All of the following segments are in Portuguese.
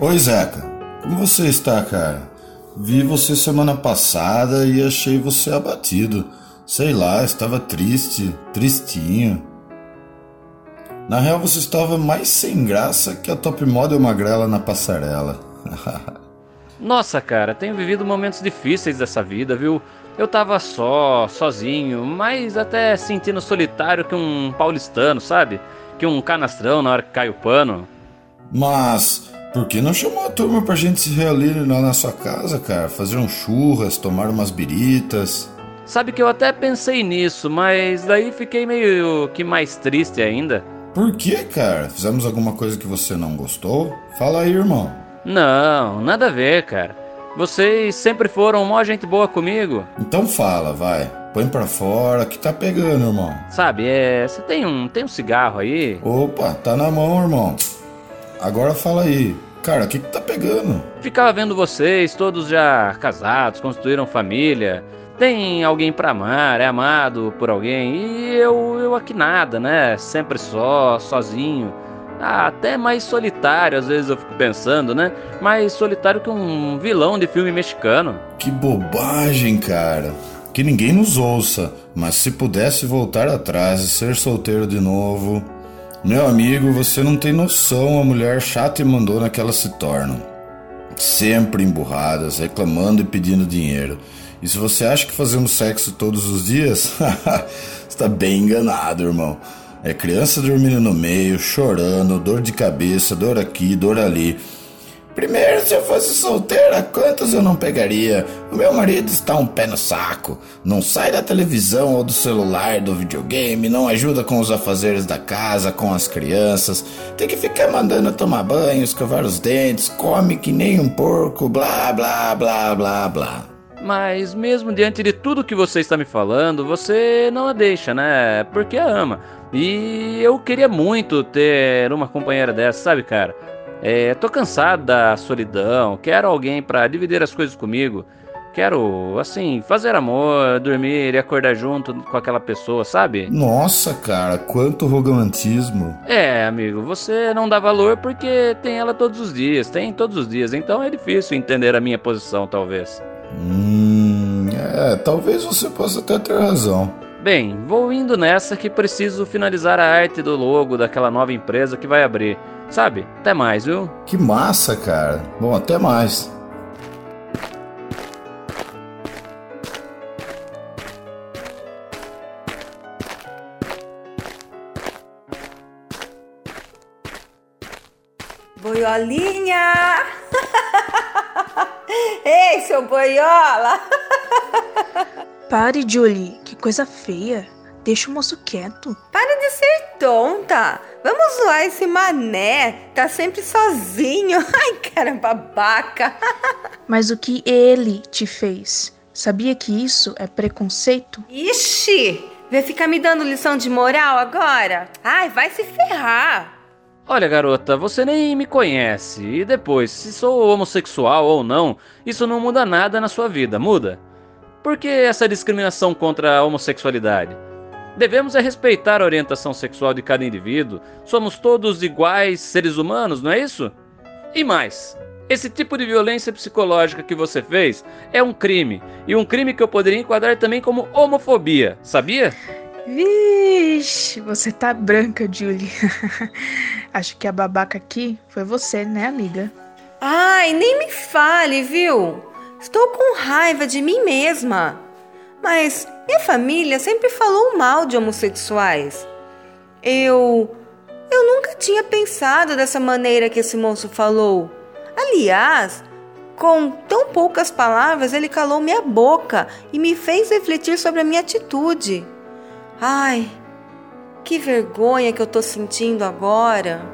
Oi, Zeca. Como você está, cara? Vi você semana passada e achei você abatido. Sei lá, estava triste, tristinho. Na real, você estava mais sem graça que a top model magrela na passarela. Nossa, cara, tenho vivido momentos difíceis dessa vida, viu? Eu tava só, sozinho, mas até sentindo solitário que um paulistano, sabe? Que um canastrão na hora que cai o pano. Mas por que não chamou a turma pra gente se reunir lá na sua casa, cara? Fazer um churras, tomar umas biritas. Sabe que eu até pensei nisso, mas daí fiquei meio que mais triste ainda. Por que, cara? Fizemos alguma coisa que você não gostou? Fala aí, irmão. Não, nada a ver, cara. Vocês sempre foram mó gente boa comigo. Então fala, vai. Põe pra fora que tá pegando, irmão. Sabe, é. Você tem um, tem um cigarro aí? Opa, tá na mão, irmão. Agora fala aí. Cara, o que, que tá pegando? Ficava vendo vocês, todos já casados, construíram família tem alguém para amar, é amado por alguém, e eu, eu aqui nada, né? Sempre só, sozinho. Ah, até mais solitário, às vezes eu fico pensando, né? Mais solitário que um vilão de filme mexicano. Que bobagem, cara. Que ninguém nos ouça, mas se pudesse voltar atrás e ser solteiro de novo. Meu amigo, você não tem noção a mulher chata e mandona que elas se tornam. Sempre emburradas, reclamando e pedindo dinheiro. E se você acha que fazemos sexo todos os dias, está bem enganado, irmão. É criança dormindo no meio, chorando, dor de cabeça, dor aqui, dor ali. Primeiro, se eu fosse solteira, quantos eu não pegaria? O meu marido está um pé no saco. Não sai da televisão ou do celular, do videogame, não ajuda com os afazeres da casa, com as crianças. Tem que ficar mandando tomar banho, escovar os dentes, come que nem um porco, blá blá blá blá blá. Mas mesmo diante de tudo que você está me falando, você não a deixa, né? Porque a ama. E eu queria muito ter uma companheira dessa, sabe, cara? É, tô cansado da solidão, quero alguém para dividir as coisas comigo. Quero, assim, fazer amor, dormir e acordar junto com aquela pessoa, sabe? Nossa, cara, quanto romantismo. É, amigo, você não dá valor porque tem ela todos os dias, tem todos os dias, então é difícil entender a minha posição, talvez. Hum, é, talvez você possa até ter razão. Bem, vou indo nessa que preciso finalizar a arte do logo daquela nova empresa que vai abrir. Sabe? Até mais, viu? Que massa, cara. Bom, até mais. Boiolinha! Ei, seu boiola! Pare, Julie, que coisa feia. Deixa o moço quieto. Para de ser tonta. Vamos zoar esse mané. Tá sempre sozinho. Ai, cara babaca. Mas o que ele te fez? Sabia que isso é preconceito? Ixi! Vem ficar me dando lição de moral agora? Ai, vai se ferrar. Olha, garota, você nem me conhece. E depois, se sou homossexual ou não, isso não muda nada na sua vida, muda? Por que essa discriminação contra a homossexualidade? Devemos é respeitar a orientação sexual de cada indivíduo. Somos todos iguais seres humanos, não é isso? E mais, esse tipo de violência psicológica que você fez é um crime. E um crime que eu poderia enquadrar também como homofobia, sabia? Vixe, você tá branca, Julie. Acho que a babaca aqui foi você, né, amiga? Ai, nem me fale, viu? Estou com raiva de mim mesma. Mas minha família sempre falou mal de homossexuais. Eu. Eu nunca tinha pensado dessa maneira que esse moço falou. Aliás, com tão poucas palavras, ele calou minha boca e me fez refletir sobre a minha atitude. Ai, que vergonha que eu tô sentindo agora.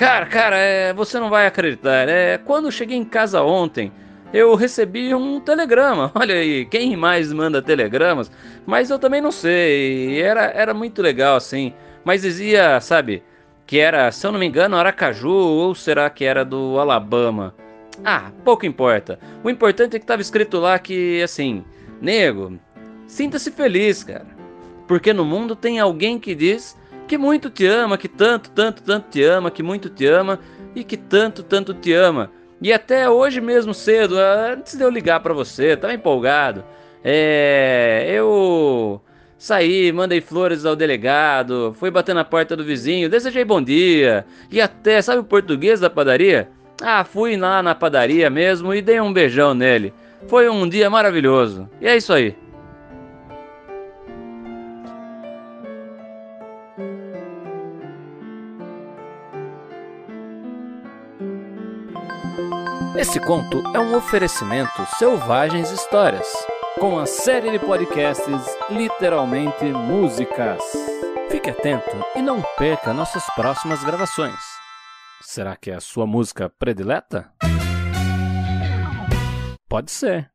Cara, cara, é, você não vai acreditar. É, quando cheguei em casa ontem, eu recebi um telegrama. Olha aí, quem mais manda telegramas? Mas eu também não sei. Era, era muito legal assim. Mas dizia, sabe, que era, se eu não me engano, Aracaju ou será que era do Alabama? Ah, pouco importa. O importante é que estava escrito lá que, assim, nego, sinta-se feliz, cara. Porque no mundo tem alguém que diz que muito te ama, que tanto, tanto, tanto te ama, que muito te ama e que tanto, tanto te ama. E até hoje mesmo cedo, antes de eu ligar para você, tava empolgado. É, eu saí, mandei flores ao delegado, fui bater na porta do vizinho, desejei bom dia. E até, sabe o português da padaria? Ah, fui lá na padaria mesmo e dei um beijão nele. Foi um dia maravilhoso. E é isso aí. Esse conto é um oferecimento Selvagens Histórias, com a série de podcasts Literalmente Músicas. Fique atento e não perca nossas próximas gravações. Será que é a sua música predileta? Pode ser.